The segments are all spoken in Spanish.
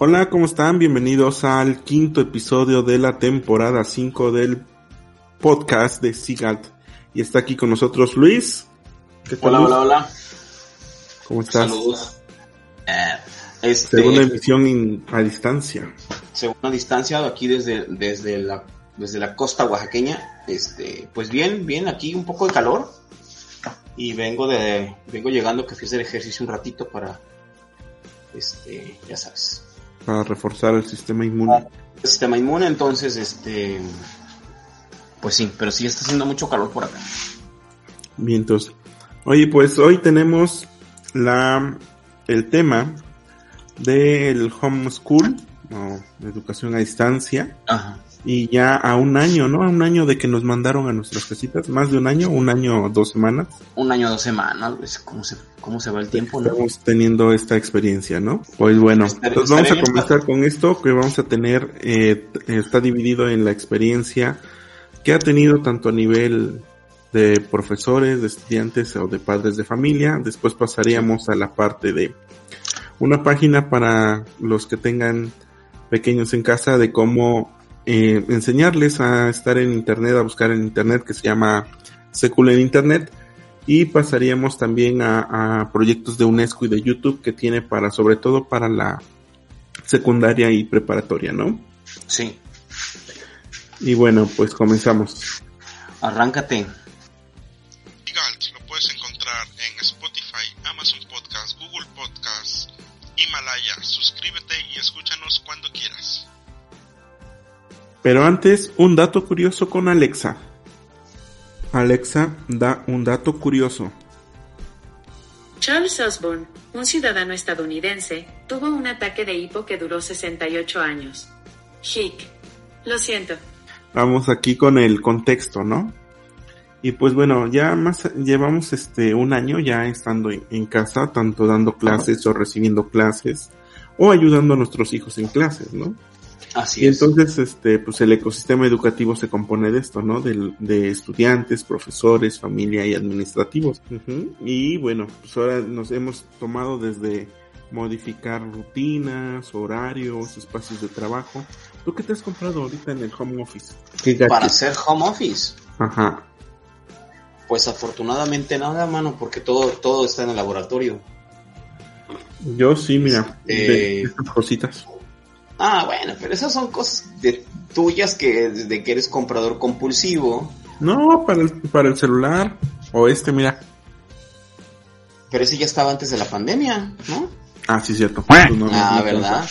Hola, ¿cómo están? Bienvenidos al quinto episodio de la temporada 5 del podcast de Sigalt. Y está aquí con nosotros Luis. ¿Qué tal, hola, hola, hola. ¿Cómo estás? Saludos. Eh, este, segunda emisión a distancia. Segunda distancia aquí desde, desde, la, desde la costa oaxaqueña. Este, pues bien, bien, aquí un poco de calor. Y vengo de, vengo llegando que fui a hacer ejercicio un ratito para, este, ya sabes, para reforzar el sistema inmune. El sistema inmune, entonces, este, pues sí, pero sí está haciendo mucho calor por acá. Bien, entonces, oye, pues hoy tenemos la, el tema del homeschool, o educación a distancia. Ajá y ya a un año, ¿no? A un año de que nos mandaron a nuestras casitas, más de un año, un año, dos semanas. Un año, dos semanas, pues, ¿cómo se, cómo se va el tiempo, ¿no? Estamos teniendo esta experiencia, ¿no? Pues bueno, entonces vamos a comenzar con esto que vamos a tener, eh, está dividido en la experiencia que ha tenido tanto a nivel de profesores, de estudiantes o de padres de familia. Después pasaríamos a la parte de una página para los que tengan pequeños en casa de cómo eh, enseñarles a estar en internet, a buscar en internet que se llama Secula en Internet y pasaríamos también a, proyectos de UNESCO y de YouTube que tiene para, sobre todo para la secundaria y preparatoria, ¿no? Sí. Y bueno, pues comenzamos. Arráncate. lo puedes encontrar en Spotify, Amazon Podcast, Google Podcast, Himalaya. Suscríbete y escúchanos cuando quieras. Pero antes, un dato curioso con Alexa. Alexa da un dato curioso. Charles Osborne, un ciudadano estadounidense, tuvo un ataque de hipo que duró 68 años. Hick. Lo siento. Vamos aquí con el contexto, ¿no? Y pues bueno, ya más llevamos este un año ya estando en casa, tanto dando clases o recibiendo clases o ayudando a nuestros hijos en clases, ¿no? Así y entonces, este, pues el ecosistema educativo se compone de esto, ¿no? De, de estudiantes, profesores, familia y administrativos. Y bueno, pues ahora nos hemos tomado desde modificar rutinas, horarios, espacios de trabajo. ¿Tú qué te has comprado ahorita en el home office? Para hacer home office. Ajá. Pues afortunadamente nada, mano, porque todo, todo está en el laboratorio. Yo sí, mira, de eh, cositas. Ah, bueno, pero esas son cosas de tuyas que desde que eres comprador compulsivo. No, para el, para el celular. O este, mira. Pero ese ya estaba antes de la pandemia, ¿no? Ah, sí, cierto. ah, ¿verdad?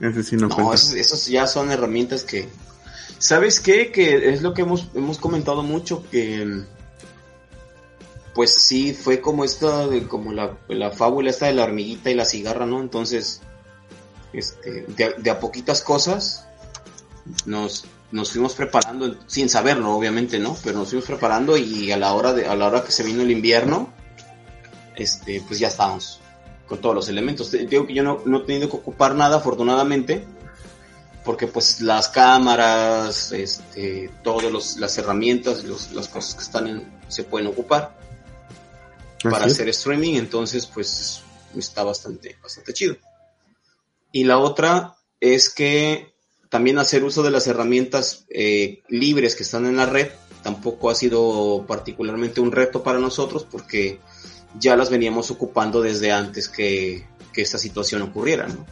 Ese sí no, no esos, ya son herramientas que... ¿Sabes qué? Que es lo que hemos, hemos comentado mucho, que... Pues sí, fue como esta, como la, la fábula esta de la hormiguita y la cigarra, ¿no? Entonces este, de, a poquitas cosas nos, nos fuimos preparando, sin saberlo obviamente, ¿no? Pero nos fuimos preparando y a la hora, de, a la hora que se vino el invierno, este, pues ya estábamos con todos los elementos. Digo que yo no, no he tenido que ocupar nada, afortunadamente, porque pues las cámaras, este, todas las herramientas, las cosas que están en, se pueden ocupar para hacer streaming, entonces pues está bastante, bastante chido. Y la otra es que también hacer uso de las herramientas eh, libres que están en la red tampoco ha sido particularmente un reto para nosotros porque ya las veníamos ocupando desde antes que, esta situación ocurriera, ¿no?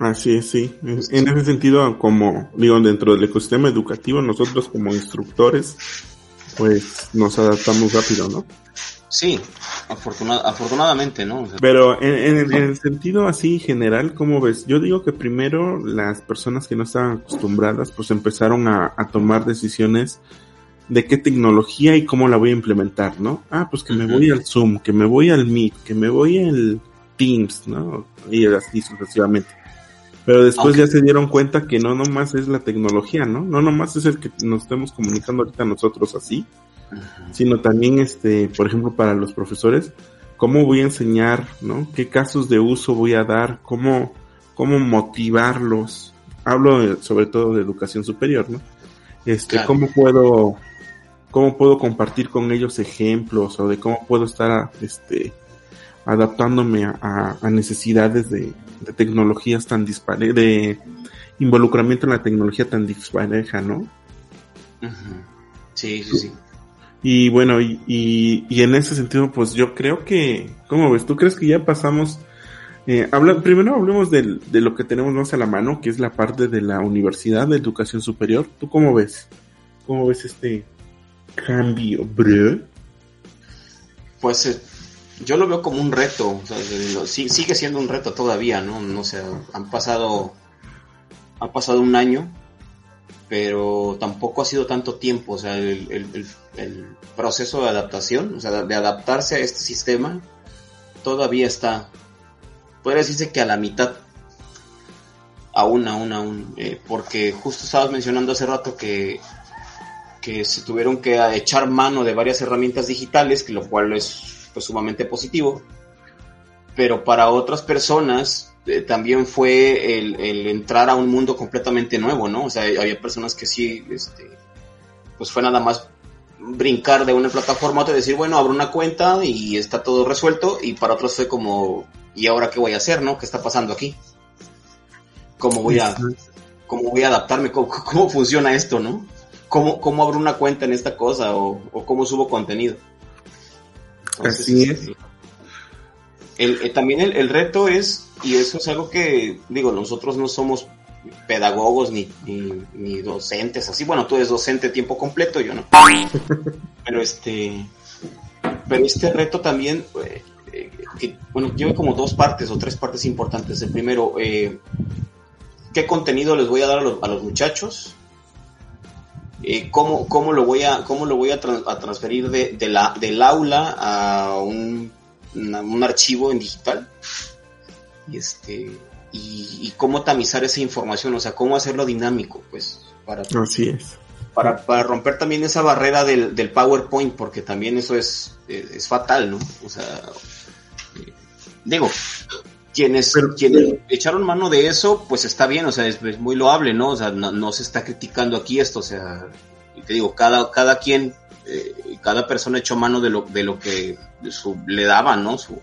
Así es, sí. En, ese sentido, como digo, dentro del ecosistema educativo, nosotros como instructores, pues nos adaptamos rápido, ¿no? Sí, afortunadamente, ¿no? Pero en, el sentido así general, ¿cómo ves? Yo digo que primero las personas que no estaban acostumbradas, pues empezaron a, tomar decisiones de qué tecnología y cómo la voy a implementar, ¿no? Ah, pues que me voy al Zoom, que me voy al Meet, que me voy al Teams, ¿no? Y así sucesivamente. Pero después ya se dieron cuenta que no nomás es la tecnología, ¿no? No nomás es el que nos estemos comunicando ahorita nosotros así, sino también, este, por ejemplo, para los profesores, cómo voy a enseñar, ¿no? ¿Qué casos de uso voy a dar? ¿Cómo, cómo motivarlos? Hablo sobre todo de educación superior, ¿no? Este, cómo puedo, cómo puedo compartir con ellos ejemplos o de cómo puedo estar, este, adaptándome a, necesidades de, tecnologías tan dispares, de involucramiento en la tecnología tan dispareja, ¿no? Sí, sí, sí. Y bueno, y, y, en ese sentido, pues yo creo que, ¿cómo ves? ¿Tú crees que ya pasamos? Eh, habla, primero hablemos de lo que tenemos más a la mano, que es la parte de la universidad de educación superior. ¿Tú cómo ves? ¿Cómo ves este cambio, bro? Pues eh, yo lo veo como un reto, sigue siendo un reto todavía, ¿no? No sé, han pasado, ha pasado un año pero tampoco ha sido tanto tiempo, o sea, el, proceso de adaptación, o sea, de adaptarse a este sistema, todavía está, podría decirse que a la mitad, aún, aún, aún, eh, porque justo estabas mencionando hace rato que, que se tuvieron que echar mano de varias herramientas digitales, que lo cual es pues, sumamente positivo, pero para otras personas también fue el, entrar a un mundo completamente nuevo, ¿no? O sea, había personas que sí, este, pues fue nada más brincar de una plataforma a otra y decir, bueno, abro una cuenta y está todo resuelto, y para otros fue como, ¿y ahora qué voy a hacer, no? ¿Qué está pasando aquí? ¿Cómo voy a, cómo voy a adaptarme? ¿Cómo, funciona esto, no? ¿Cómo, ¿Cómo abro una cuenta en esta cosa? ¿O, cómo subo contenido? Así es. Este, el, también el, reto es, y eso es algo que, digo, nosotros no somos pedagogos ni, ni, docentes, así, bueno, tú eres docente a tiempo completo, yo no. Pero este, pero este reto también, eh, eh, que, bueno, lleva como dos partes o tres partes importantes. El primero, eh, ¿qué contenido les voy a dar a los, muchachos? ¿cómo, ¿cómo, lo voy a, cómo lo voy a, a transferir de, de la, del aula a un un archivo en digital. Y este y, cómo tamizar esa información, o sea, cómo hacerlo dinámico, pues, para Así es. Para, para romper también esa barrera del, del PowerPoint, porque también eso es, es, fatal, ¿no? O sea, eh, digo, quienes, quienes echaron mano de eso, pues está bien, o sea, es, muy loable, ¿no? O sea, no, se está criticando aquí esto, o sea, te digo, cada, cada quien, eh, cada persona echó mano de lo, de lo que le daba, ¿no? Su,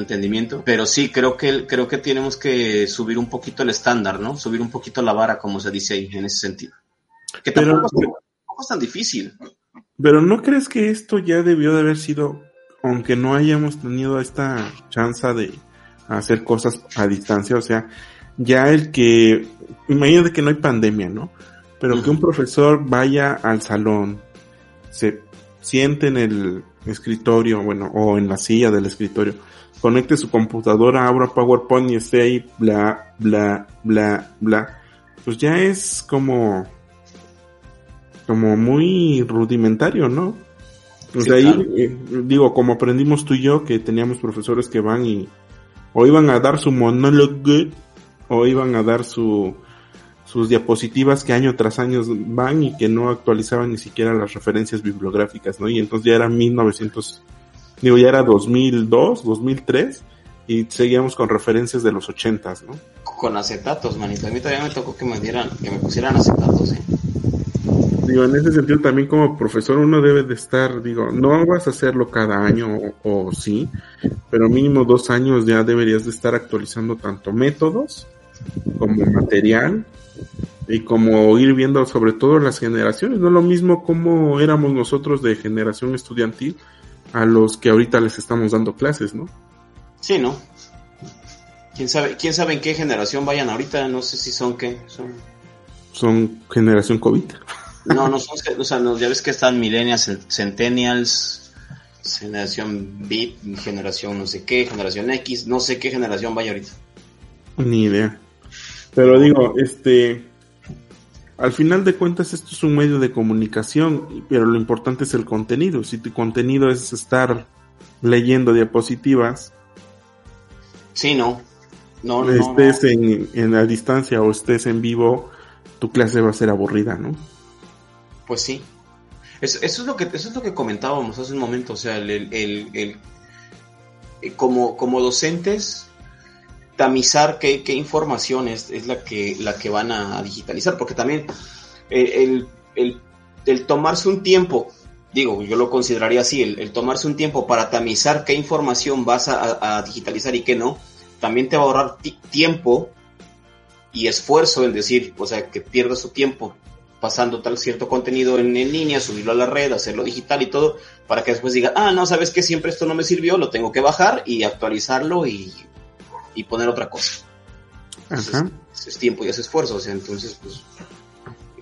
entendimiento. Pero sí, creo que, creo que tenemos que subir un poquito el estándar, ¿no? Subir un poquito la vara, como se dice ahí, en ese sentido. Que tampoco, es, tan difícil. Pero ¿no crees que esto ya debió de haber sido, aunque no hayamos tenido esta chance de hacer cosas a distancia, o sea, ya el que, imagínate que no hay pandemia, ¿no? Pero que un profesor vaya al salón, se siente en el escritorio, bueno, o en la silla del escritorio, conecte su computadora, abra PowerPoint y esté ahí, bla, bla, bla, bla, pues ya es como, como muy rudimentario, ¿no? Pues ahí, eh, digo, como aprendimos tú y yo, que teníamos profesores que van y o iban a dar su monólogo o iban a dar su sus diapositivas que año tras año van y que no actualizaban ni siquiera las referencias bibliográficas, ¿no? Y entonces ya era 1900, digo, ya era 2002, 2003 y seguíamos con referencias de los 80, ¿no? Con acetatos, manito. A mí todavía me tocó que me dieran, que me pusieran acetatos, ¿eh? Digo, en ese sentido también como profesor uno debe de estar, digo, no vas a hacerlo cada año o, o sí, pero mínimo dos años ya deberías de estar actualizando tanto métodos como material y como ir viendo sobre todo las generaciones, no lo mismo como éramos nosotros de generación estudiantil a los que ahorita les estamos dando clases, ¿no? Sí, ¿no? ¿Quién sabe, quién sabe en qué generación vayan ahorita? No sé si son qué, son... Son generación COVID. No, no son, o sea, ya ves que están millennials, centennials, generación Beat, generación no sé qué, generación X, no sé qué generación vaya ahorita. Ni idea. Pero digo, este, al final de cuentas esto es un medio de comunicación, pero lo importante es el contenido. Si tu contenido es estar leyendo diapositivas, sí, no, no, estés En, en la distancia o estés en vivo, tu clase va a ser aburrida, ¿no? Pues sí. Eso, es lo que eso es lo que comentábamos hace un momento, o sea, el, el, el, el como, como docentes tamizar qué, qué información es, la, que, la que van a digitalizar, porque también el, el, el, tomarse un tiempo digo, yo lo consideraría así, el, tomarse un tiempo para tamizar qué información vas a, digitalizar y qué no, también te va a ahorrar tiempo y esfuerzo en decir, o sea, que pierdas su tiempo pasando tal cierto contenido en, línea, subirlo a la red, hacerlo digital y todo, para que después diga, ah, no, sabes que siempre esto no me sirvió, lo tengo que bajar y actualizarlo y, poner otra cosa. Ajá. Es, tiempo y es esfuerzo, o sea, entonces, pues,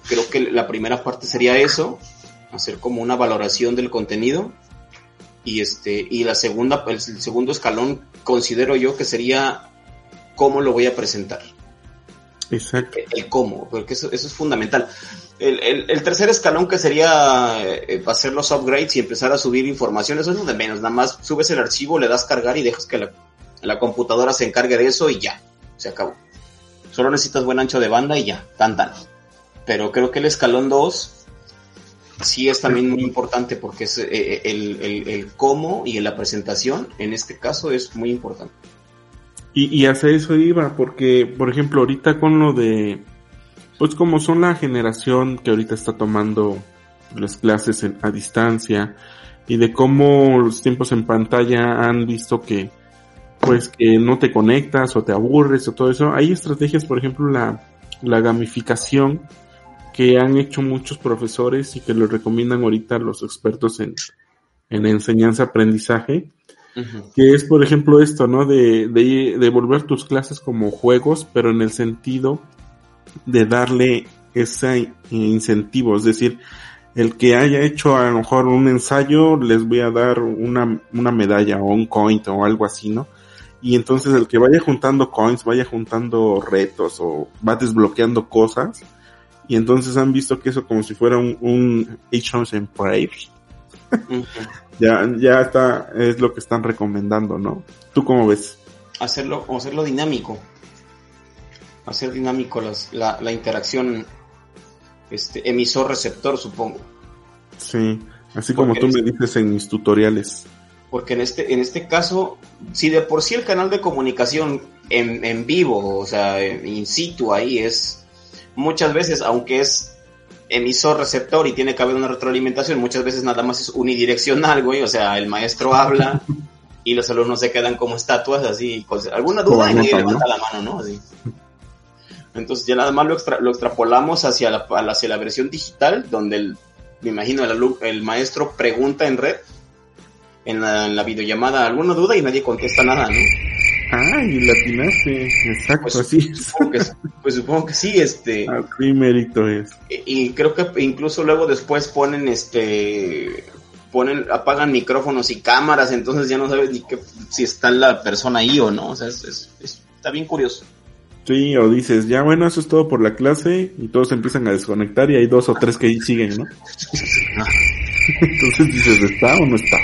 creo que la primera parte sería eso, hacer como una valoración del contenido y este y la segunda el segundo escalón considero yo que sería cómo lo voy a presentar exacto el, cómo porque eso, es fundamental el, tercer escalón que sería eh, hacer los upgrades y empezar a subir información eso es lo de menos nada más subes el archivo le das cargar y dejas que la, la computadora se encargue de eso y ya se acabó solo necesitas buen ancho de banda y ya tan tan pero creo que el escalón 2 sí es también muy importante porque es eh, eh, el, el, cómo y la presentación en este caso es muy importante. Y, y hacia eso iba, porque por ejemplo ahorita con lo de, pues como son la generación que ahorita está tomando las clases a distancia y de cómo los tiempos en pantalla han visto que pues que no te conectas o te aburres o todo eso, hay estrategias, por ejemplo la, la gamificación que han hecho muchos profesores y que lo recomiendan ahorita los expertos en, en enseñanza-aprendizaje, que es, por ejemplo, esto, ¿no? De, de, de, volver tus clases como juegos, pero en el sentido de darle ese incentivo, es decir, el que haya hecho a lo mejor un ensayo, les voy a dar una, una medalla o un coin o algo así, ¿no? Y entonces el que vaya juntando coins, vaya juntando retos o va desbloqueando cosas, y entonces han visto que eso como si fuera un, un Age en ya, ya está, es lo que están recomendando, ¿no? ¿Tú cómo ves? Hacerlo, hacerlo dinámico. Hacer dinámico las, la, la interacción este, emisor-receptor, supongo. Sí, así como tú me dices en mis tutoriales. Porque en este, en este caso, si de por sí el canal de comunicación en, en vivo, o sea, in situ ahí es muchas veces, aunque es emisor receptor y tiene que haber una retroalimentación, muchas veces nada más es unidireccional, güey, o sea, el maestro habla y los alumnos se quedan como estatuas, así, con alguna duda y nadie levanta la mano, ¿no? Así. Entonces ya nada más lo, lo extrapolamos hacia la, hacia la versión digital, donde el, me imagino el, el maestro pregunta en red, en la, en la videollamada, alguna duda y nadie contesta nada, ¿no? Ah, y latinaste, exacto, pues, así. Supongo que, pues supongo que sí, este. Así mérito es. Y, creo que incluso luego después ponen, este, ponen, apagan micrófonos y cámaras, entonces ya no sabes ni qué, si está la persona ahí o no, o sea, es, está bien curioso. Sí, o dices, ya bueno, eso es todo por la clase, y todos empiezan a desconectar y hay dos o tres que ahí siguen, ¿no? entonces dices, ¿está o no está?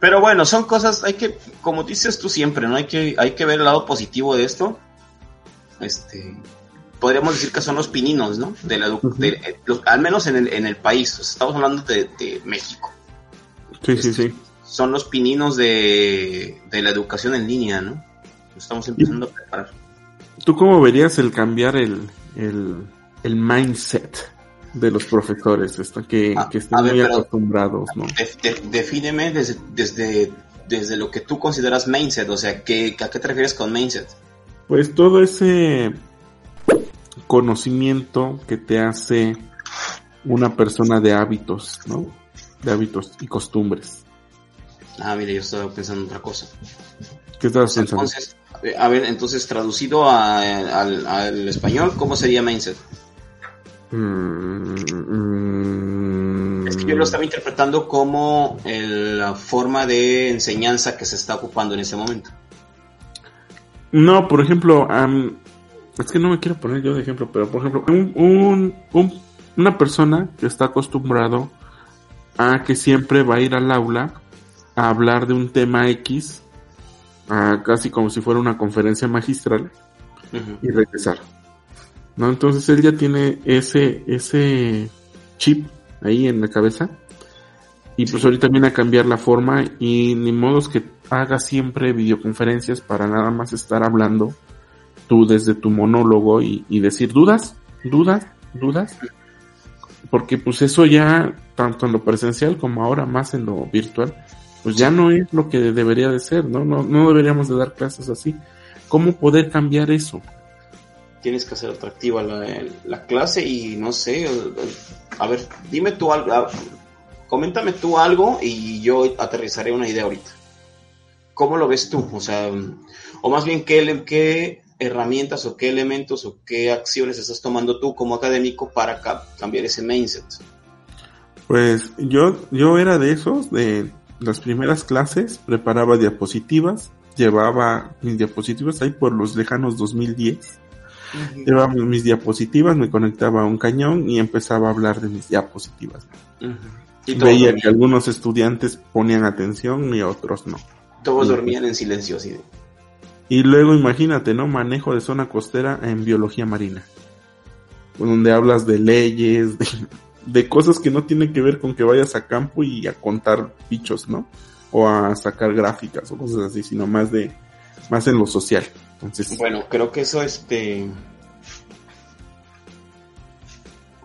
Pero bueno, son cosas, hay que, como dices tú siempre, ¿no? Hay que, hay que ver el lado positivo de esto. Este, podríamos decir que son los pininos, ¿no? De la, eh, al menos en el, en el país, estamos hablando de, México. Sí, sí, sí. Son los pininos de, de la educación en línea, ¿no? Estamos empezando a preparar. ¿Tú cómo verías el cambiar el, el, el mindset de los profesores, está, que, ah, que estén muy acostumbrados, ¿no? defíneme desde, desde, desde lo que tú consideras mindset, o sea, ¿qué, ¿a qué te refieres con mindset? Pues todo ese conocimiento que te hace una persona de hábitos, ¿no? De hábitos y costumbres. Ah, mire, yo estaba pensando en otra cosa. ¿Qué estabas pensando? Entonces, a ver, entonces traducido al, al español, ¿cómo sería mindset? Mm, es que yo lo estaba interpretando como la forma de enseñanza que se está ocupando en ese momento. No, por ejemplo, es que no me quiero poner yo de ejemplo, pero por ejemplo, un, una persona que está acostumbrado a que siempre va a ir al aula a hablar de un tema X, casi como si fuera una conferencia magistral, y regresar. ¿No? Entonces él ya tiene ese, ese chip ahí en la cabeza. Y pues ahorita viene a cambiar la forma y ni modos que haga siempre videoconferencias para nada más estar hablando tú desde tu monólogo y, decir dudas, dudas, dudas. porque pues eso ya, tanto en lo presencial como ahora más en lo virtual, pues ya no es lo que debería de ser, ¿no? No, no deberíamos de dar clases así. ¿Cómo poder cambiar eso? Tienes que hacer atractiva la, la clase y no sé, a ver, dime tú algo, coméntame tú algo y yo aterrizaré una idea ahorita. ¿Cómo lo ves tú? O sea, o más bien, ¿qué, qué herramientas o qué elementos o qué acciones estás tomando tú como académico para cambiar ese mindset? Pues yo, yo era de esos, de las primeras clases, preparaba diapositivas, llevaba mis diapositivas ahí por los lejanos 2010. Llevaba mis diapositivas, me conectaba a un cañón y empezaba a hablar de mis diapositivas. Y Veía que algunos estudiantes ponían atención y otros no. Todos dormían en silencio, así Y luego imagínate, ¿no? Manejo de zona costera en biología marina. Donde hablas de leyes, de, cosas que no tienen que ver con que vayas a campo y a contar bichos, ¿no? O a sacar gráficas o cosas así, sino más de, más en lo social. Entonces. Bueno, creo que eso, este.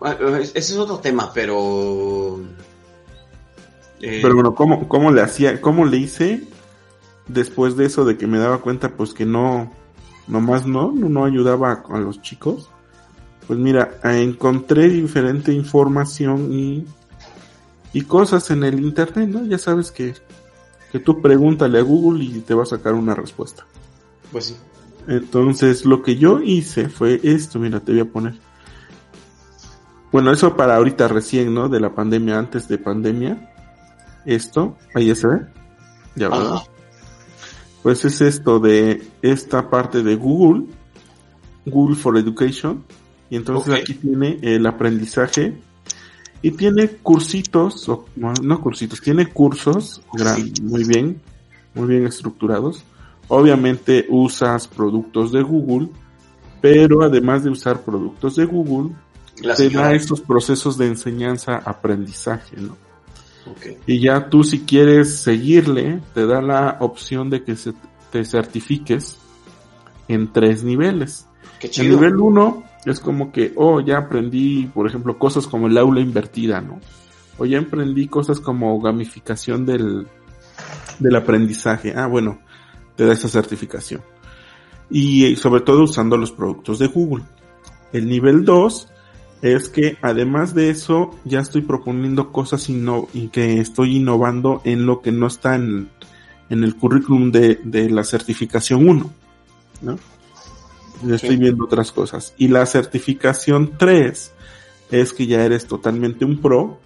Ese es otro tema, pero. Eh, pero bueno, ¿cómo, ¿cómo le hacía, cómo le hice después de eso de que me daba cuenta pues que no, nomás no, no ayudaba a, los chicos, pues mira, encontré diferente información y, y cosas en el internet, ¿no? Ya sabes que, que tú pregúntale a Google y te va a sacar una respuesta. Pues sí. Entonces, lo que yo hice fue esto, mira, te voy a poner. Bueno, eso para ahorita recién, ¿no? De la pandemia, antes de pandemia. Esto, ahí ya se ve. Ya va pues es esto de esta parte de Google, Google for Education, y entonces aquí tiene el aprendizaje y tiene cursitos, o, no cursitos, tiene cursos muy bien, muy bien estructurados. Obviamente usas productos de Google, pero además de usar productos de Google, te da estos procesos de enseñanza-aprendizaje, ¿no? Y ya tú si quieres seguirle, te da la opción de que se, te certifiques en tres niveles. El nivel uno es como que, oh, ya aprendí, por ejemplo, cosas como el aula invertida, ¿no? O ya aprendí cosas como gamificación del, del aprendizaje. Ah, bueno, te da esa certificación. Y sobre todo usando los productos de Google. El nivel 2 es que además de eso ya estoy proponiendo cosas y que estoy innovando en lo que no está en, el currículum de, la certificación 1. ¿no? estoy viendo otras cosas. Y la certificación 3 es que ya eres totalmente un pro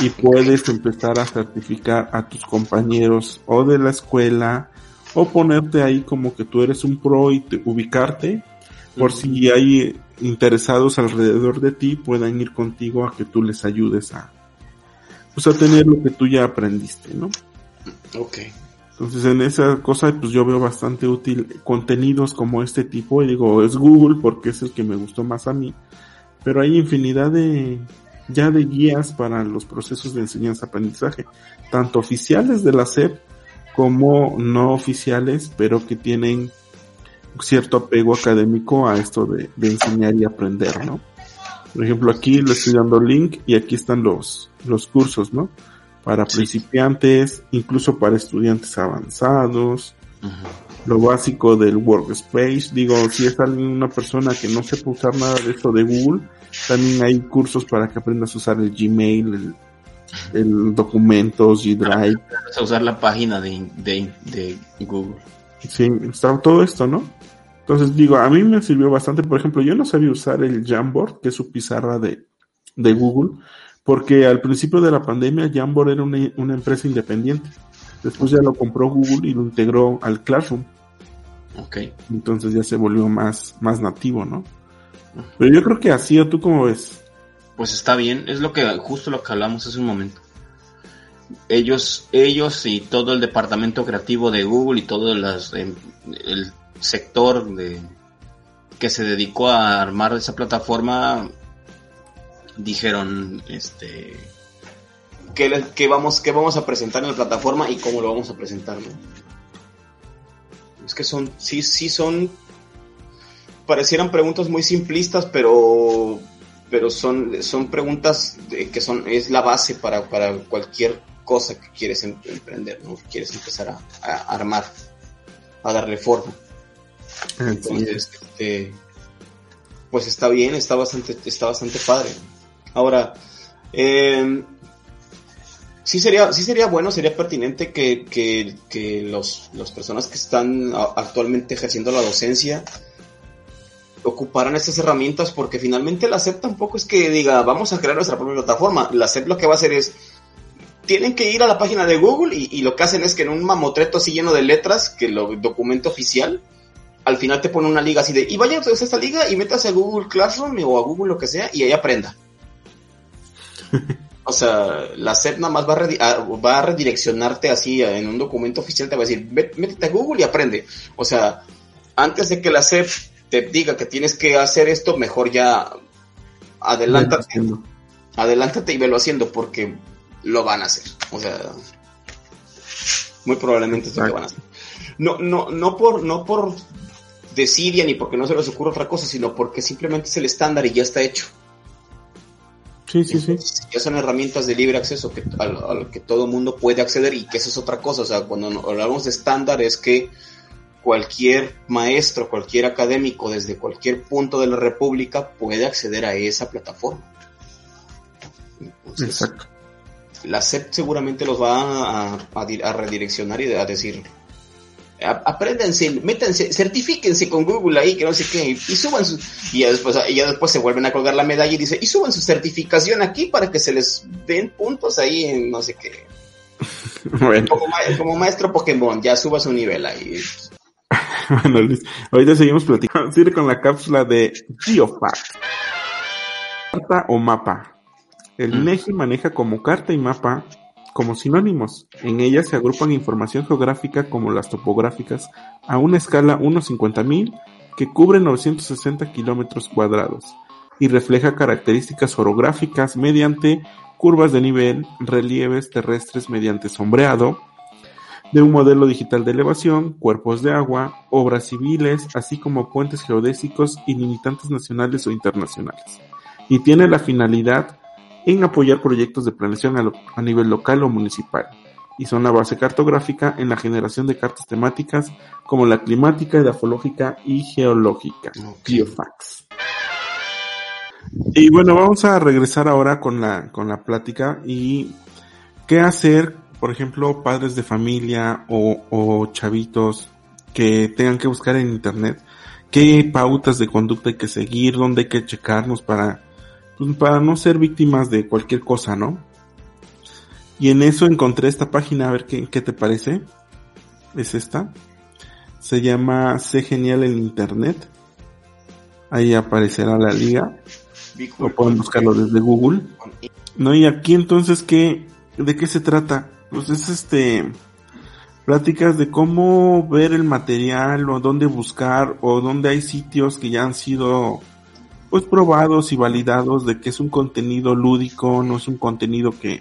y puedes empezar a certificar a tus compañeros o de la escuela o ponerte ahí como que tú eres un pro y ubicarte por si hay interesados alrededor de ti puedan ir contigo a que tú les ayudes a, pues a tener lo que tú ya aprendiste, ¿no? Ok. Entonces en esa cosa pues yo veo bastante útil contenidos como este tipo y digo es Google porque es el que me gustó más a mí, pero hay infinidad de ya de guías para los procesos de enseñanza aprendizaje, tanto oficiales de la SEP como no oficiales, pero que tienen cierto apego académico a esto de, enseñar y aprender, ¿no? Por ejemplo, aquí le estoy dando link y aquí están los, los cursos, ¿no? Para principiantes, incluso para estudiantes avanzados, lo básico del workspace. Digo, si es una persona que no sepa usar nada de esto de Google, también hay cursos para que aprendas a usar el Gmail, el, documentos, G Drive. A usar la página de, de, de Google. Sí, está todo esto, ¿no? Entonces digo, a mí me sirvió bastante, por ejemplo, yo no sabía usar el Jamboard, que es su pizarra de, de Google, porque al principio de la pandemia Jamboard era una, una, empresa independiente. Después ya lo compró Google y lo integró al Classroom. Ok. Entonces ya se volvió más, más nativo, ¿no? Pero yo creo que así, ¿o tú cómo ves? Pues está bien, es lo que, justo lo que hablamos hace un momento. Ellos, ellos y todo el departamento creativo de Google y todo em, el sector que se dedicó a armar esa plataforma dijeron este que, vamos vamos a presentar en la plataforma y cómo lo vamos a presentar es que son sí sí son parecieran preguntas muy simplistas pero pero son, son preguntas que son, es la base para, para cualquier cosa que quieres em, emprender, ¿no? quieres empezar a, armar, a darle forma. Entonces, este, pues está bien, está bastante, está bastante padre. Ahora, eh, sí sería, sí sería bueno, sería pertinente que, que, que los, las personas que están actualmente ejerciendo la docencia ocuparan estas herramientas porque finalmente la SEP tampoco es que diga vamos a crear nuestra propia plataforma. La SEP lo que va a hacer es tienen que ir a la página de Google y, lo que hacen es que en un mamotreto así lleno de letras, que lo documento oficial, al final te pone una liga así de, y vaya a esta liga y métase a Google Classroom o a Google lo que sea y ahí aprenda. o sea, la SEP nada más va a, va a redireccionarte así en un documento oficial, te va a decir, métete a Google y aprende. O sea, antes de que la SEP te diga que tienes que hacer esto, mejor ya adelántate. Adelántate y velo haciendo porque lo van a hacer. O sea, muy probablemente esto lo van a hacer. No, no, no por, no por desidia ni porque no se les ocurra otra cosa, sino porque simplemente es el estándar y ya está hecho. Sí, sí, sí. Ya son herramientas de libre acceso que, a, lo que todo mundo puede acceder y que eso es otra cosa. O sea, cuando hablamos de estándar es que cualquier maestro, cualquier académico desde cualquier punto de la República puede acceder a esa plataforma. Exacto. La SEP seguramente los va a, redireccionar y a decir, apréndanse, métanse, certifíquense con Google ahí, que no sé qué, y suban su, y ya después, y ya después se vuelven a colgar la medalla y dice, y suban su certificación aquí para que se les den puntos ahí en no sé qué. Como, como, maestro Pokémon, ya suba su nivel ahí. bueno, Luis, ahorita seguimos platicando. Con la cápsula de Geofax. Carta o mapa. El INEGI maneja como carta y mapa como sinónimos. En ellas se agrupan información geográfica como las topográficas a una escala 1.50.000 que cubre 960 kilómetros cuadrados y refleja características orográficas mediante curvas de nivel, relieves terrestres mediante sombreado, de un modelo digital de elevación, cuerpos de agua, obras civiles, así como puentes geodésicos y limitantes nacionales o internacionales. Y tiene la finalidad en apoyar proyectos de planeación a, nivel local o municipal. Y son la base cartográfica en la generación de cartas temáticas como la climática, edafológica y geológica. Geofax. Y bueno, vamos a regresar ahora con la, con la plática y qué hacer por ejemplo, padres de familia o, chavitos que tengan que buscar en internet qué pautas de conducta hay que seguir, dónde hay que checarnos para, pues, para no ser víctimas de cualquier cosa, ¿no? Y en eso encontré esta página, a ver qué, qué te parece. Es esta. Se llama Sé Genial en Internet. Ahí aparecerá la liga. O pueden buscarlo desde Google. No, y aquí entonces, ¿qué, ¿de qué se trata? Pues es este pláticas de cómo ver el material o dónde buscar o dónde hay sitios que ya han sido pues probados y validados de que es un contenido lúdico, no es un contenido que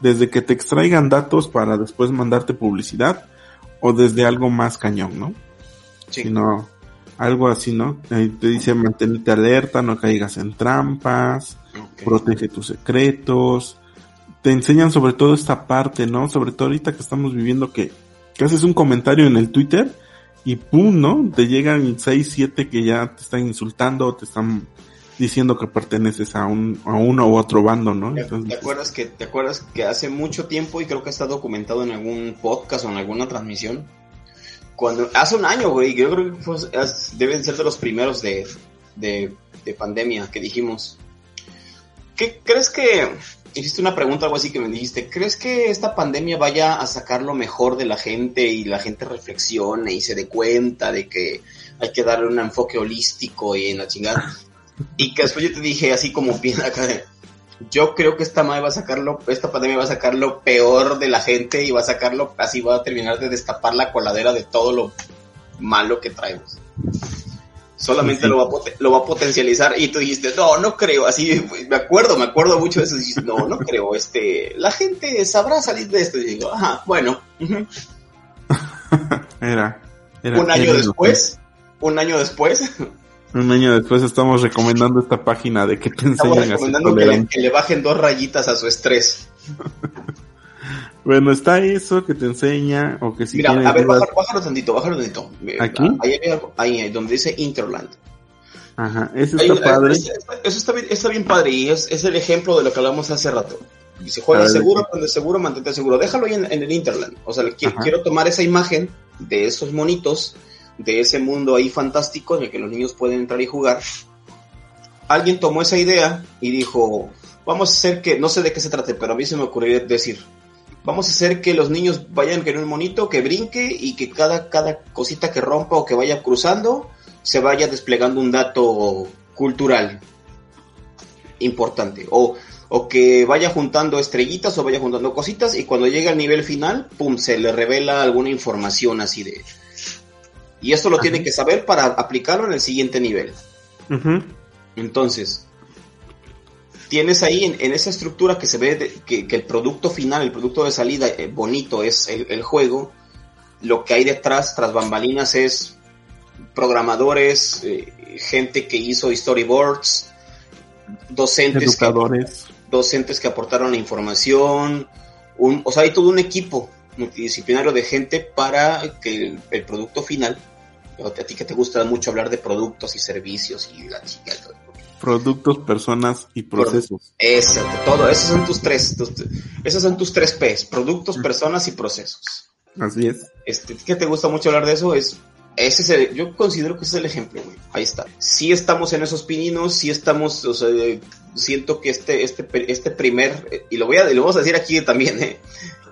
desde que te extraigan datos para después mandarte publicidad o desde algo más cañón, ¿no? Sí. Sino algo así, ¿no? te dice mantenerte alerta, no caigas en trampas, protege tus secretos, te enseñan sobre todo esta parte, ¿no? Sobre todo ahorita que estamos viviendo que, que haces un comentario en el Twitter y pum, ¿no? Te llegan 6, 7 que ya te están insultando te están diciendo que perteneces a un a uno u otro bando, ¿no? ¿Te acuerdas que te acuerdas que hace mucho tiempo y creo que está documentado en algún podcast o en alguna transmisión? Cuando hace un año, güey, yo creo que deben ser de los primeros de, de, de pandemia que dijimos. ¿Qué crees que hiciste una pregunta, algo así que me dijiste, ¿crees que esta pandemia vaya a sacar lo mejor de la gente y la gente reflexione y se dé cuenta de que hay que darle un enfoque holístico y en la chingada? Y que después yo te dije así como bien acá yo creo que esta madre va a sacarlo, esta pandemia va a sacar lo peor de la gente y va a sacarlo, así va a terminar de destapar la coladera de todo lo malo que traemos solamente Lo, va a lo va a potencializar. Y tú dijiste, no, no creo, así me acuerdo, me acuerdo mucho de eso, y no, no creo, este, la gente sabrá salir de esto y digo, ajá, bueno. era, un año después, un año después, Un año después estamos recomendando esta página de que te enseñan Estamos recomendando que le, que le bajen dos rayitas a su estrés. Bueno, está eso que te enseña o que si Mira, a ver, dudas- bájalo, bájalo tantito, bájalo tantito. ¿Aquí? Ahí, ahí, donde dice Interland. Ajá, eso está un- padre. es- Eso está bien, está bien padre y es, es el ejemplo de lo que hablamos hace rato. Dice, juega A ver, seguro, ¿de aprende seguro, mantente seguro. Déjalo ahí en, en el Interland. O sea, quiero tomar esa imagen de esos monitos, de ese mundo ahí fantástico en el que los niños pueden entrar y jugar. Alguien tomó esa idea y dijo, vamos a hacer que, no sé de qué se trate, pero a mí se me ocurrió decir, vamos a hacer que los niños vayan con un monito, que brinque y que cada, cada cosita que rompa o que vaya cruzando se vaya desplegando un dato cultural importante. O, o que vaya juntando estrellitas o vaya juntando cositas y cuando llegue al nivel final, pum, se le revela alguna información así de... Y esto lo tiene que saber para aplicarlo en el siguiente nivel. Entonces, tienes ahí en, en esa estructura que se ve de- que, que el producto final, el producto de salida eh, bonito es el, el juego. Lo que hay detrás, tras bambalinas, es programadores, eh, gente que hizo storyboards, docentes que, Educadores. docentes que aportaron la información, un, o sea, hay todo un equipo multidisciplinario de gente para que el, el producto final, a ti que te gusta mucho hablar de productos y servicios y la chica, todo, Productos, personas y procesos. Eso, todo, esos son tus tres, tus- esos son tus tres P's, productos, personas y procesos. Así es. Este, que te gusta mucho hablar de eso es, ese es el- yo considero que ese es el ejemplo, güey. Ahí está. Sí estamos en esos pininos, sí estamos, o sea, eh, siento que este, este, este primer, eh, y lo voy a, lo vamos a decir aquí también, eh,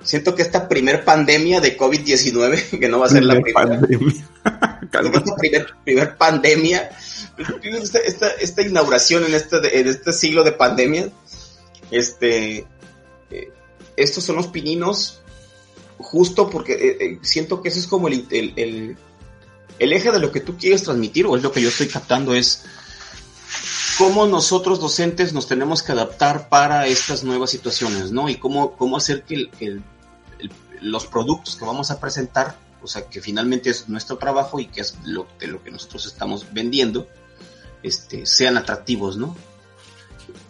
siento que esta primer pandemia de COVID-19, que no va a ser la Primer primera, esta primer, primer pandemia, esta, esta, esta inauguración en este, en este siglo de pandemia, este, eh, estos son los pininos, justo porque eh, eh, siento que ese es como el, el, el, el eje de lo que tú quieres transmitir, o es lo que yo estoy captando, es cómo nosotros docentes nos tenemos que adaptar para estas nuevas situaciones, ¿no? Y cómo, cómo hacer que, los productos que vamos a presentar, o sea, que finalmente es nuestro trabajo y que es lo, de lo que nosotros estamos vendiendo, este, sean atractivos, ¿no?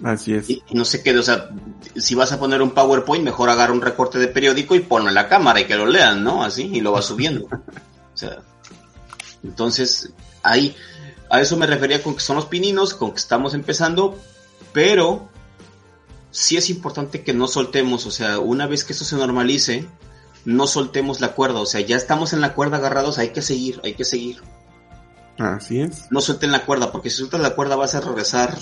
Así es. Y, y no se quede, o sea, si vas a poner un PowerPoint, mejor agarra un recorte de periódico y ponlo en la cámara y que lo lean, ¿no? Así, y lo vas subiendo. O sea, entonces, ahí, a eso me refería con que son los pininos, con que estamos empezando, pero sí es importante que no soltemos, o sea, una vez que esto se normalice, no soltemos la cuerda, o sea, ya estamos en la cuerda agarrados, hay que seguir, hay que seguir. Así es. No suelten la cuerda, porque si sueltas la cuerda vas a regresar.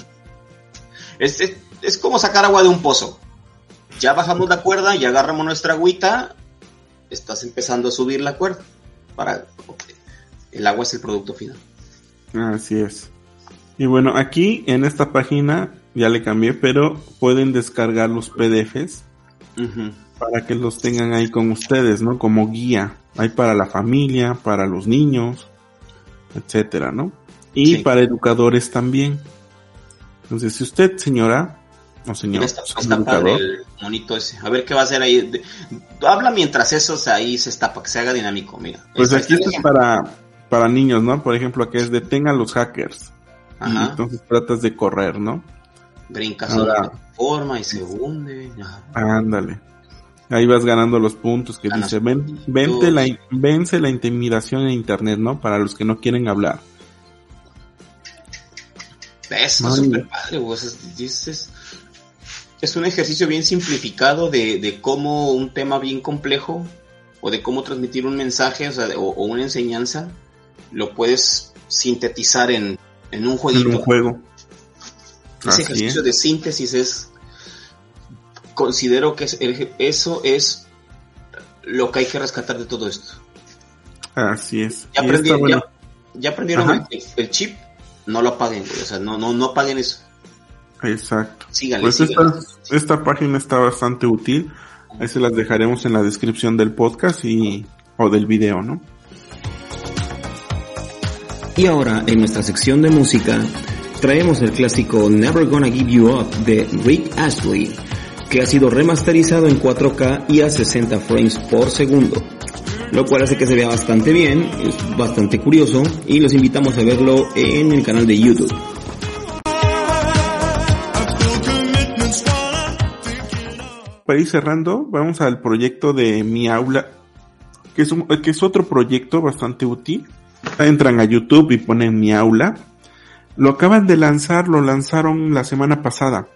Es, es, es como sacar agua de un pozo. Ya bajamos la cuerda, ya agarramos nuestra agüita, estás empezando a subir la cuerda. Para, el agua es el producto final. Así es. Y bueno, aquí en esta página ya le cambié, pero pueden descargar los PDFs para que los tengan ahí con ustedes, ¿no? Como guía. Hay para la familia, para los niños, etcétera, ¿no? Y Sí. para educadores también. Entonces, si usted, señora, o señor, está, es está padre educador, el monito ese. A ver qué va a hacer ahí. De- habla mientras eso se- ahí se está, para que se haga dinámico. Mira. pues aquí esto es para, para niños, ¿no? Por ejemplo, que es detengan los hackers. Y Ajá. entonces tratas de correr, ¿no? Brinca Ahora- sobre la forma y se hunde. Ándale. Ahí vas ganando los puntos que Ganas dice, ven, puntitos. vente la, vence la intimidación en internet, ¿no? Para los que no quieren hablar. Es súper padre. Es, es- es- es un ejercicio bien simplificado de, de cómo un tema bien complejo o de cómo transmitir un mensaje o, sea, o, o una enseñanza lo puedes sintetizar en, en un En jueguito. un juego. Ese Así ejercicio es. de síntesis es. Considero que es el- eso es lo que hay que rescatar de todo esto. Así es. Ya, aprendí- bueno. ya, ya aprendieron el, el chip, no lo apaguen, güey. O sea, no, no, no apaguen eso. Exacto. Síganle, Pues síganle. esta, esta página está bastante útil. Ahí se las dejaremos en la descripción del podcast y o del video, ¿no? Y ahora, en nuestra sección de música, traemos el clásico Never Gonna Give You Up de Rick Astley, que ha sido remasterizado en 4K y a 60 frames por segundo. lo cual hace que se vea bastante bien, es bastante curioso y los invitamos a verlo en el canal de YouTube. Para ir cerrando, vamos al proyecto de Mi Aula, que es, que es otro proyecto bastante útil. Entran a YouTube y ponen Mi Aula. Lo acaban de lanzar, lo lanzaron la semana pasada.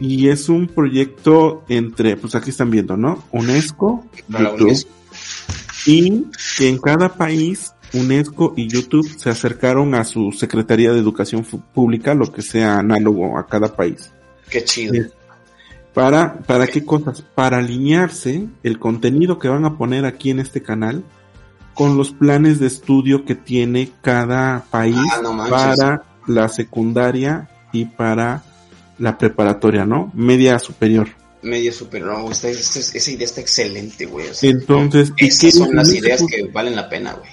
Y es un proyecto entre, pues aquí están viendo, ¿no? UNESCO, YouTube, y que en cada país UNESCO y YouTube se acercaron a su Secretaría de Educación Pública, lo que sea análogo a cada país. Qué chido. ¿Para, para qué cosas? Para alinearse el contenido que van a poner aquí en este canal con los planes de estudio que tiene cada país Ah, no para la secundaria y para la preparatoria, ¿no? Media superior. Media super, no, esa idea está excelente, güey. o sea, Entonces, ¿y qué- esas son las ideas que- que valen la pena, güey.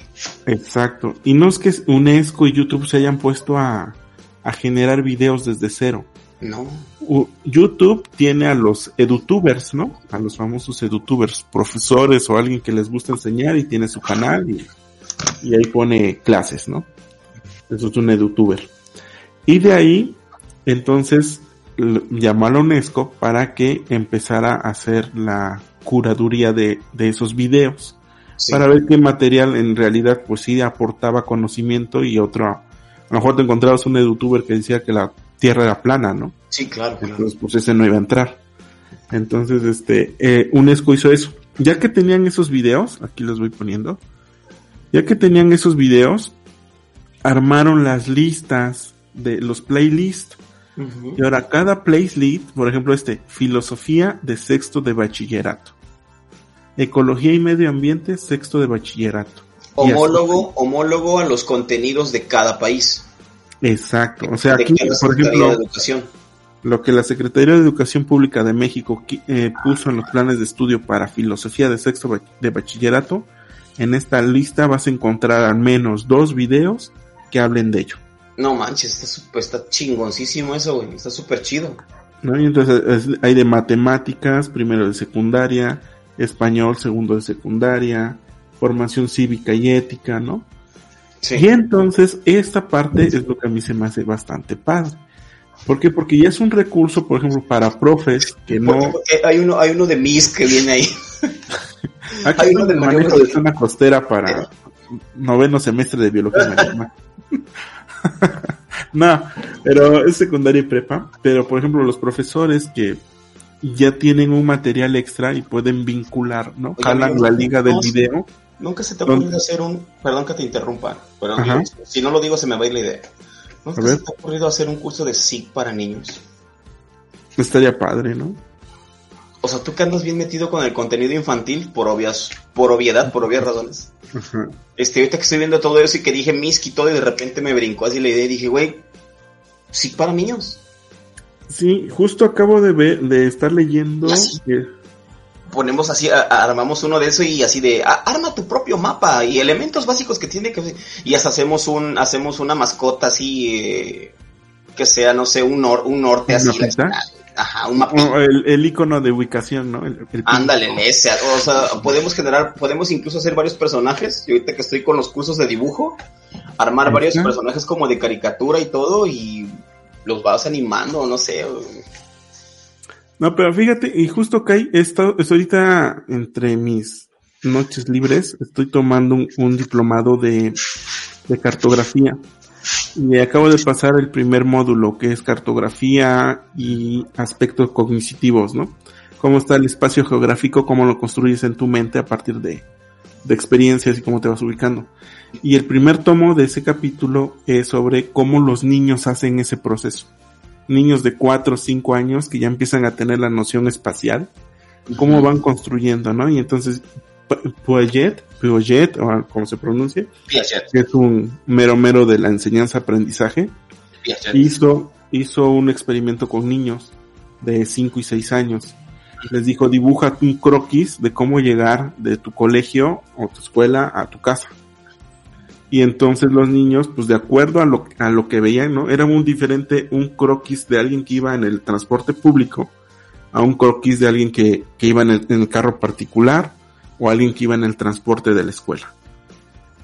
Exacto. Y no es que UNESCO y YouTube se hayan puesto a, a generar videos desde cero. No. YouTube tiene a los edutubers, ¿no? A los famosos edutubers, profesores o alguien que les gusta enseñar y tiene su canal y, y ahí pone clases, ¿no? Eso es un edutuber. Y de ahí, entonces, llamó a la UNESCO para que empezara a hacer la curaduría de, de esos videos Sí. para ver qué material en realidad pues sí aportaba conocimiento y otro, a lo mejor te encontrabas un edutuber que decía que la tierra era plana, ¿no? Sí, claro, claro. Entonces, pues ese no iba a entrar. Entonces, este, eh, UNESCO hizo eso. Ya que tenían esos videos, aquí los voy poniendo, ya que tenían esos videos, armaron las listas de los playlists. Y ahora cada playlist, por ejemplo este, filosofía de sexto de bachillerato. Ecología y medio ambiente, sexto de bachillerato. Homólogo, homólogo a los contenidos de cada país. Exacto. O sea, aquí, por ejemplo, de Educación. lo que la Secretaría de Educación Pública de México eh, puso en los planes de estudio para filosofía de sexto de bachillerato, en esta lista vas a encontrar al menos dos videos que hablen de ello. No manches, está, está chingoncísimo eso, güey. Está súper chido. ¿no? Y entonces es- hay de matemáticas, primero de secundaria, español, segundo de secundaria, formación cívica y ética, ¿no? Sí. Y entonces esta parte es lo que a mí se me hace bastante padre. ¿Por qué? Porque ya es un recurso, por ejemplo, para profes que no... porque hay uno, hay uno de Miss que viene ahí. Aquí hay uno de manejo de- zona costera para noveno semestre de biología. no, pero es secundaria y prepa. Pero, por ejemplo, los profesores que ya tienen un material extra y pueden vincular, ¿no? Oye, Jalan amigo, la liga del no, video. Nunca se te ocurrido hacer un. Perdón que te interrumpa. Pero Ajá. si no lo digo, se me va a ir la idea. ¿Nunca se te ha ocurrido hacer un curso de SIG para niños? Estaría padre, ¿no? O sea, tú que andas bien metido con el contenido infantil por obvias, por obviedad, por obvias razones. Ajá. Este, ahorita que estoy viendo todo eso y que dije Miski y todo y de repente me brincó así la idea y dije, güey, SIG para niños. Sí, justo acabo de ver, de estar leyendo sí. que Ponemos así, a- armamos uno de eso y así de, "Ah, arma tu propio mapa y elementos básicos que tiene que... Y hasta hacemos un, hacemos una mascota así, eh, que sea, no sé, un, nor- un norte ¿Un así. Mapita? Ajá, un mapa. oh, el, el icono de ubicación, ¿no? El- el- Ándale, ese, o sea, podemos generar, podemos incluso hacer varios personajes, y ahorita que estoy con los cursos de dibujo, armar Ajá. varios personajes como de caricatura y todo, y los vas animando, no sé. No, pero fíjate, y justo que hay, esto, estoy ahorita entre mis noches libres, estoy tomando un, un diplomado de, de cartografía. Y acabo de pasar el primer módulo, que es cartografía y aspectos cognitivos, ¿no? Cómo está el espacio geográfico, cómo lo construyes en tu mente a partir de, de experiencias y cómo te vas ubicando. Y el primer tomo de ese capítulo es sobre cómo los niños hacen ese proceso niños de 4 o 5 años que ya empiezan a tener la noción espacial, cómo van construyendo, ¿no? Y entonces Piaget, Piaget, o como se pronuncia, Piaget, que es un mero mero de la enseñanza-aprendizaje, hizo, hizo un experimento con niños de 5 y 6 años. Les dijo, dibuja un croquis de cómo llegar de tu colegio o tu escuela a tu casa. Y entonces los niños, pues de acuerdo a lo, a lo que veían, ¿no? Era un diferente, un croquis de alguien que iba en el transporte público a un croquis de alguien que, que iba en el, en el carro particular o alguien que iba en el transporte de la escuela.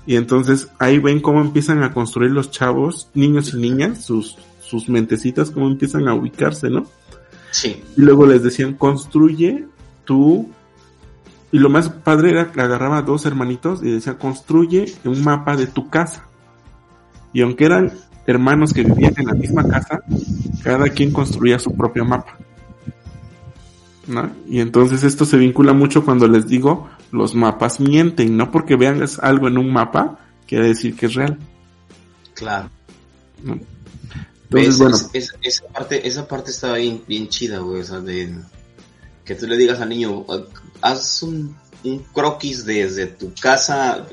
Y entonces ahí ven cómo empiezan a construir los chavos, niños y niñas, sus, sus mentecitas, cómo empiezan a ubicarse, ¿no? Sí. Y luego les decían, construye tú. Y lo más padre era que agarraba a dos hermanitos y decía, construye un mapa de tu casa. Y aunque eran hermanos que vivían en la misma casa, cada quien construía su propio mapa. ¿No? Y entonces esto se vincula mucho cuando les digo, los mapas mienten, no porque vean algo en un mapa, quiere decir que es real. Claro. ¿no? Entonces, bueno. Es, esa, parte, esa parte está bien, bien chida, güey, o sea, de que tú le digas al niño, haz un, un croquis desde tu casa,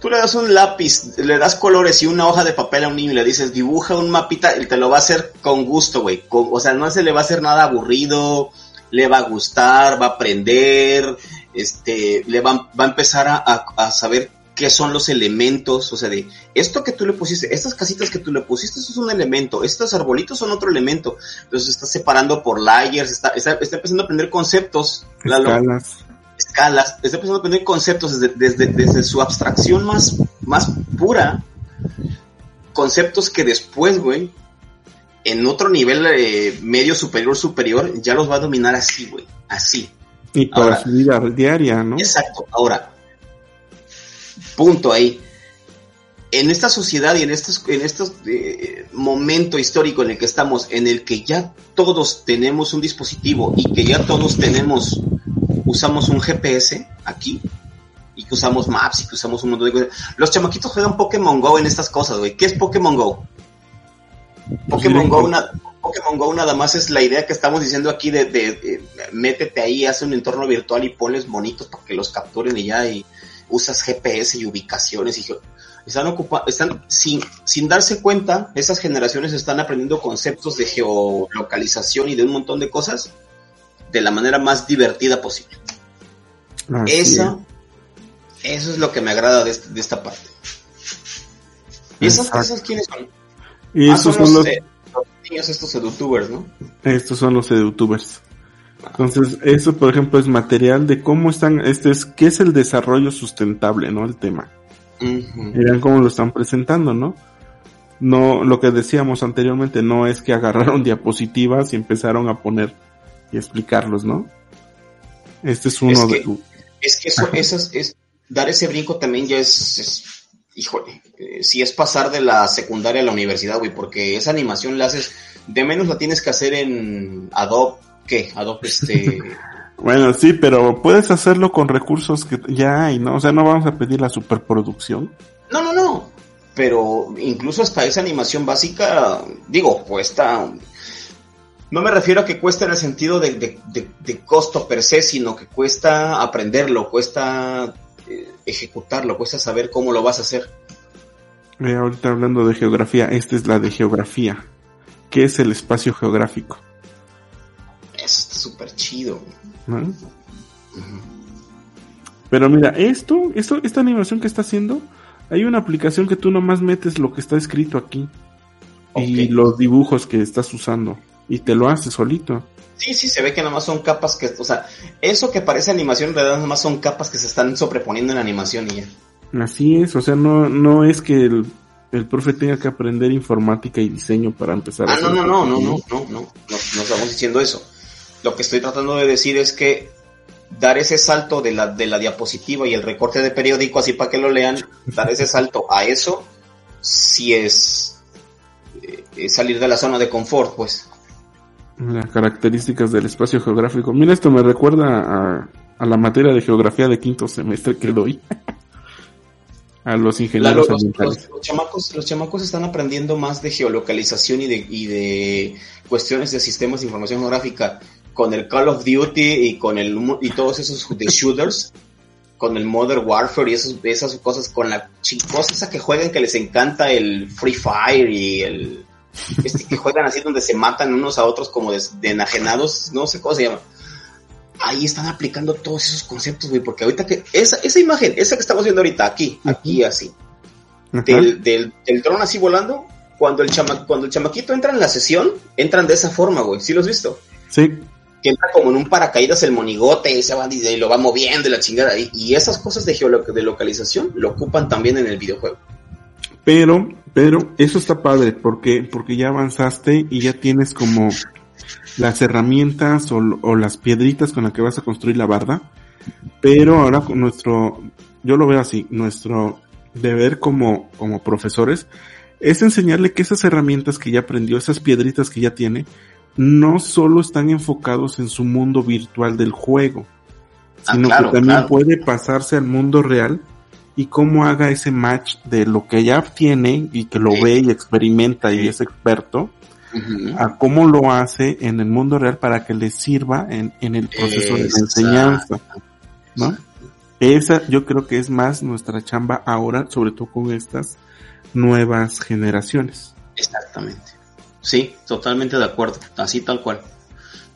tú le das un lápiz, le das colores y una hoja de papel a un niño y le dices, dibuja un mapita, él te lo va a hacer con gusto, güey. O sea, no se le va a hacer nada aburrido, le va a gustar, va a aprender, este, le va, va a empezar a, a, saber qué son los elementos, o sea, de esto que tú le pusiste, estas casitas que tú le pusiste, eso es un elemento, estos arbolitos son otro elemento. Entonces está separando por layers, está, está, está empezando a aprender conceptos. Escalas. escalas, está empezando a aprender conceptos desde, desde, desde su abstracción más, más pura, conceptos que después, güey, en otro nivel eh, medio superior superior ya los va a dominar así, güey, así. Y para Ahora, su vida diaria, ¿no? Exacto. Ahora, punto ahí. En esta sociedad y en estos, en estos eh, momento histórico en el que estamos, en el que ya todos tenemos un dispositivo y que ya todos tenemos, usamos un GPS aquí, y que usamos maps y que usamos un montón de cosas. Los chamaquitos juegan Pokémon Go en estas cosas, güey. ¿Qué es Pokémon Go? Pokémon Go, una, Pokémon Go nada más es la idea que estamos diciendo aquí de, de, de, métete ahí, hace un entorno virtual y ponles monitos para que los capturen y ya y usas GPS y ubicaciones y están ocupando, están sin, sin darse cuenta, esas generaciones están aprendiendo conceptos de geolocalización y de un montón de cosas de la manera más divertida posible. Así Esa, es. eso es lo que me agrada de, este, de esta parte. ¿Y esas cosas quiénes son? Y ah, estos son, eh, los, niños, estos edutubers, ¿no? Estos son los edutubers. Entonces, eso, por ejemplo, es material de cómo están, este es, qué es el desarrollo sustentable, ¿no? El tema. Uh -huh. Miren cómo lo están presentando, ¿no? No, lo que decíamos anteriormente, no es que agarraron diapositivas y empezaron a poner y explicarlos, ¿no? Este es uno es que, de... Es que eso, eso es, es, dar ese brinco también ya es, es híjole, eh, si es pasar de la secundaria a la universidad, güey, porque esa animación la haces, de menos la tienes que hacer en Adobe, ¿qué? Adobe, este... bueno, sí, pero puedes hacerlo con recursos que ya hay, ¿no? O sea, no vamos a pedir la superproducción. No, no, no, pero incluso hasta esa animación básica, digo, cuesta... No me refiero a que cuesta en el sentido de, de, de, de costo per se, sino que cuesta aprenderlo, cuesta ejecutarlo, cuesta saber cómo lo vas a hacer. Eh, ahorita hablando de geografía, esta es la de geografía. ¿Qué es el espacio geográfico? Es súper chido. ¿No? Uh -huh. Pero mira, esto, esto, esta animación que está haciendo, hay una aplicación que tú nomás metes lo que está escrito aquí okay. y los dibujos que estás usando y te lo hace solito. Sí, sí, se ve que nada más son capas que, o sea, eso que parece animación en realidad nada más son capas que se están sobreponiendo en animación y ya. Así es, o sea, no, no es que el, el profe tenga que aprender informática y diseño para empezar ah, a no, no, no, no, no, no, no, no, no estamos diciendo eso. Lo que estoy tratando de decir es que dar ese salto de la, de la diapositiva y el recorte de periódico así para que lo lean, dar ese salto a eso, sí es, eh, es salir de la zona de confort, pues las características del espacio geográfico. Mira, esto me recuerda a, a la materia de geografía de quinto semestre que doy. a los ingenieros los, los, los, chamacos, los chamacos están aprendiendo más de geolocalización y de, y de cuestiones de sistemas de información geográfica con el Call of Duty y con el y todos esos de shooters con el Modern Warfare y esos, esas cosas con la chicosa esa que juegan que les encanta el Free Fire y el este que juegan así donde se matan unos a otros como de, de, enajenados, no sé cómo se llama. Ahí están aplicando todos esos conceptos, güey, porque ahorita que esa, esa imagen, esa que estamos viendo ahorita, aquí, aquí así, del, del, del dron así volando, cuando el, chama, cuando el chamaquito entra en la sesión, entran de esa forma, güey, ¿sí lo has visto? Sí. que entra como en un paracaídas el monigote y se va y lo va moviendo y la chingada. Y, y esas cosas de, de localización lo ocupan también en el videojuego. Pero, pero eso está padre porque, porque ya avanzaste y ya tienes como las herramientas o, o las piedritas con las que vas a construir la barda. Pero ahora con nuestro, yo lo veo así, nuestro deber como, como profesores es enseñarle que esas herramientas que ya aprendió, esas piedritas que ya tiene, no solo están enfocados en su mundo virtual del juego, Ah, sino claro, que también claro. puede pasarse al mundo real y cómo haga ese match de lo que ya tiene y que lo Sí. ve y experimenta y es experto, A cómo lo hace en el mundo real para que le sirva en, en el proceso de la enseñanza, ¿no? Esa yo creo que es más nuestra chamba ahora, sobre todo con estas nuevas generaciones. Exactamente. Sí, totalmente de acuerdo. Así tal cual.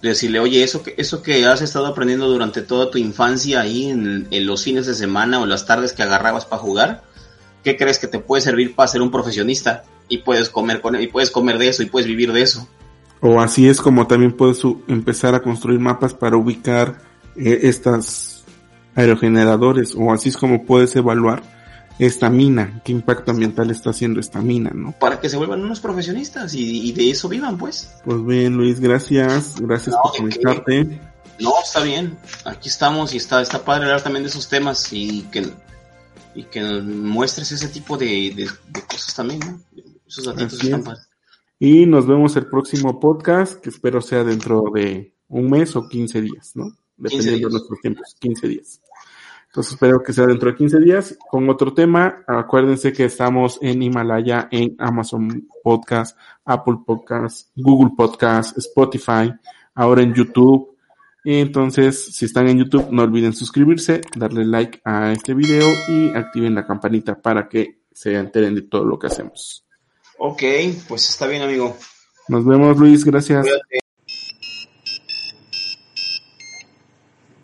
De decirle, oye, eso que, eso que has estado aprendiendo durante toda tu infancia ahí en, en los fines de semana o las tardes que agarrabas para jugar, ¿qué crees que te puede servir para ser un profesionista? Y puedes comer con y puedes comer de eso y puedes vivir de eso. O así es como también puedes empezar a construir mapas para ubicar eh, estas aerogeneradores, o así es como puedes evaluar esta mina, qué impacto ambiental está haciendo esta mina, ¿no? Para que se vuelvan unos profesionistas y, y de eso vivan, pues. Pues bien, Luis, gracias, gracias No, por ¿de conectarte. No, está bien. Aquí estamos y está, está padre hablar también de esos temas y que, y que nos muestres ese tipo de, de- de cosas también, ¿no? Esos datitos Así están es. padres. Y nos vemos el próximo podcast, que espero sea dentro de un mes o 15 días, ¿no? Dependiendo de nuestros tiempos, 15 días. Entonces espero que sea dentro de 15 días con otro tema. Acuérdense que estamos en Himalaya, en Amazon Podcast, Apple Podcast, Google Podcast, Spotify, ahora en YouTube. Entonces, si están en YouTube, no olviden suscribirse, darle like a este video y activen la campanita para que se enteren de todo lo que hacemos. Ok, pues está bien, amigo. Nos vemos, Luis. Gracias. Cuídate.